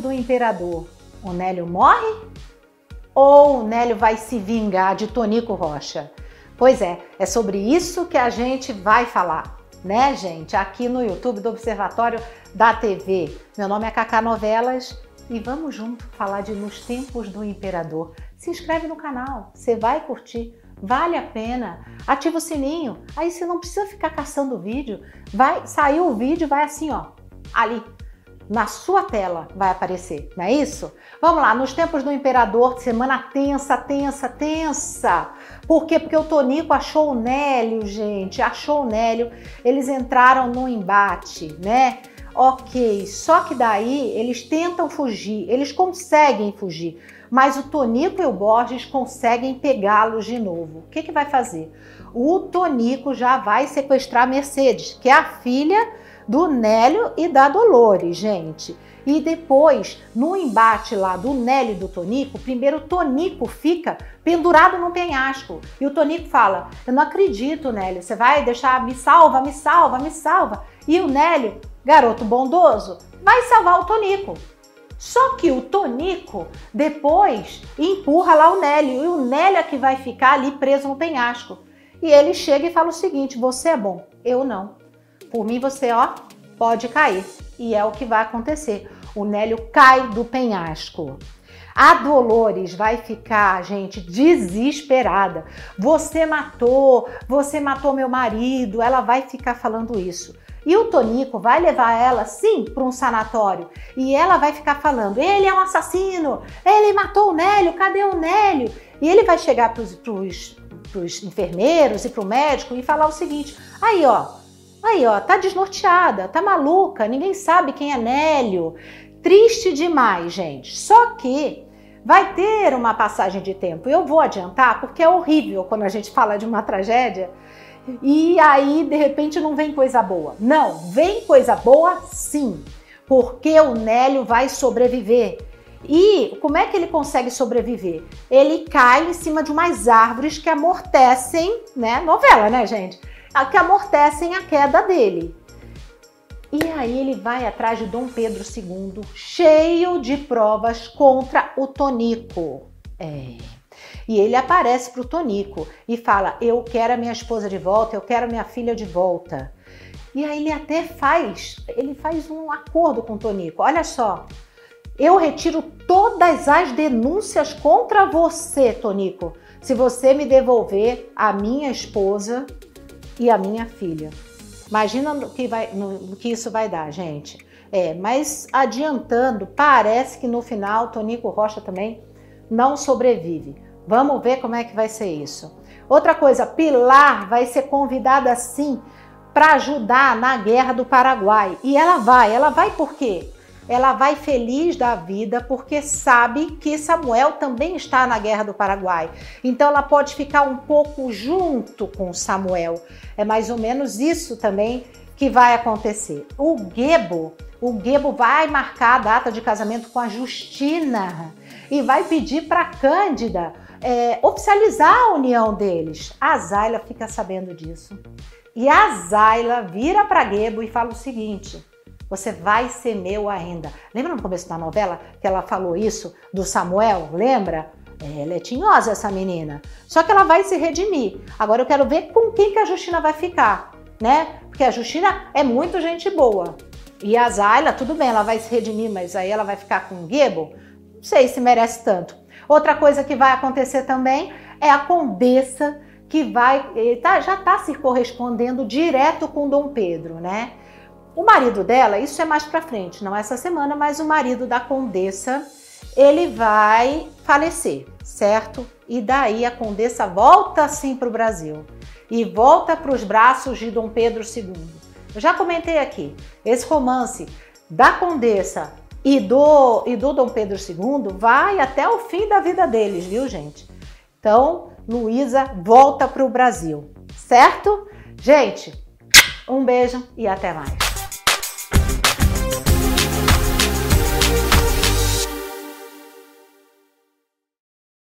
do imperador, o Nélio morre ou o Nélio vai se vingar de Tonico Rocha? Pois é, é sobre isso que a gente vai falar, né, gente? Aqui no YouTube do Observatório da TV. Meu nome é Cacá Novelas e vamos junto falar de Nos Tempos do Imperador. Se inscreve no canal, você vai curtir. Vale a pena. Ativa o sininho. Aí você não precisa ficar caçando o vídeo. Vai, saiu o vídeo, vai assim, ó, ali na sua tela vai aparecer, não é isso? Vamos lá, nos tempos do imperador, semana tensa, tensa, tensa. Por quê? Porque o Tonico achou o Nélio, gente, achou o Nélio. Eles entraram no embate, né? Ok, só que daí eles tentam fugir, eles conseguem fugir, mas o Tonico e o Borges conseguem pegá-los de novo. O que, que vai fazer? O Tonico já vai sequestrar Mercedes, que é a filha do Nélio e da Dolores, gente. E depois, no embate lá do Nélio e do Tonico, primeiro o Tonico fica pendurado no penhasco. E o Tonico fala: Eu não acredito, Nélio, você vai deixar, me salva, me salva, me salva. E o Nélio, garoto bondoso, vai salvar o Tonico. Só que o Tonico depois empurra lá o Nélio e o Nélio é que vai ficar ali preso no penhasco. E ele chega e fala o seguinte: Você é bom, eu não. Por mim, você, ó, pode cair. E é o que vai acontecer. O Nélio cai do penhasco. A Dolores vai ficar, gente, desesperada. Você matou, você matou meu marido. Ela vai ficar falando isso. E o Tonico vai levar ela, sim, para um sanatório. E ela vai ficar falando: ele é um assassino, ele matou o Nélio, cadê o Nélio? E ele vai chegar para os enfermeiros e para o médico e falar o seguinte: aí, ó, Aí, ó, tá desnorteada, tá maluca, ninguém sabe quem é Nélio. Triste demais, gente. Só que vai ter uma passagem de tempo. Eu vou adiantar porque é horrível quando a gente fala de uma tragédia e aí de repente não vem coisa boa. Não, vem coisa boa sim, porque o Nélio vai sobreviver. E como é que ele consegue sobreviver? Ele cai em cima de umas árvores que amortecem, né? Novela, né, gente? Que amortecem a queda dele. E aí ele vai atrás de Dom Pedro II, cheio de provas contra o Tonico. É. E ele aparece para o Tonico e fala: Eu quero a minha esposa de volta, eu quero a minha filha de volta. E aí ele até faz, ele faz um acordo com o Tonico. Olha só, eu retiro todas as denúncias contra você, Tonico, se você me devolver a minha esposa e a minha filha. Imagina no que, vai, no que isso vai dar, gente. É, mas adiantando, parece que no final Tonico Rocha também não sobrevive. Vamos ver como é que vai ser isso. Outra coisa, Pilar vai ser convidada sim para ajudar na guerra do Paraguai. E ela vai, ela vai por quê? Ela vai feliz da vida porque sabe que Samuel também está na Guerra do Paraguai. Então ela pode ficar um pouco junto com Samuel. É mais ou menos isso também que vai acontecer. O Gebo, o Gebo vai marcar a data de casamento com a Justina e vai pedir para Cândida é, oficializar a união deles. A Zayla fica sabendo disso. E a Zayla vira para Gebo e fala o seguinte: você vai ser meu ainda. Lembra no começo da novela que ela falou isso do Samuel? Lembra? Ela é tinhosa, essa menina. Só que ela vai se redimir. Agora eu quero ver com quem que a Justina vai ficar, né? Porque a Justina é muito gente boa. E a Zayla, tudo bem, ela vai se redimir, mas aí ela vai ficar com o Gebo? Não sei se merece tanto. Outra coisa que vai acontecer também é a condessa que vai, tá, já está se correspondendo direto com Dom Pedro, né? O marido dela, isso é mais para frente, não essa semana, mas o marido da condessa, ele vai falecer, certo? E daí a condessa volta assim para o Brasil e volta para os braços de Dom Pedro II. Eu já comentei aqui, esse romance da condessa e do, e do Dom Pedro II vai até o fim da vida deles, viu, gente? Então, Luísa volta para o Brasil, certo? Gente, um beijo e até mais.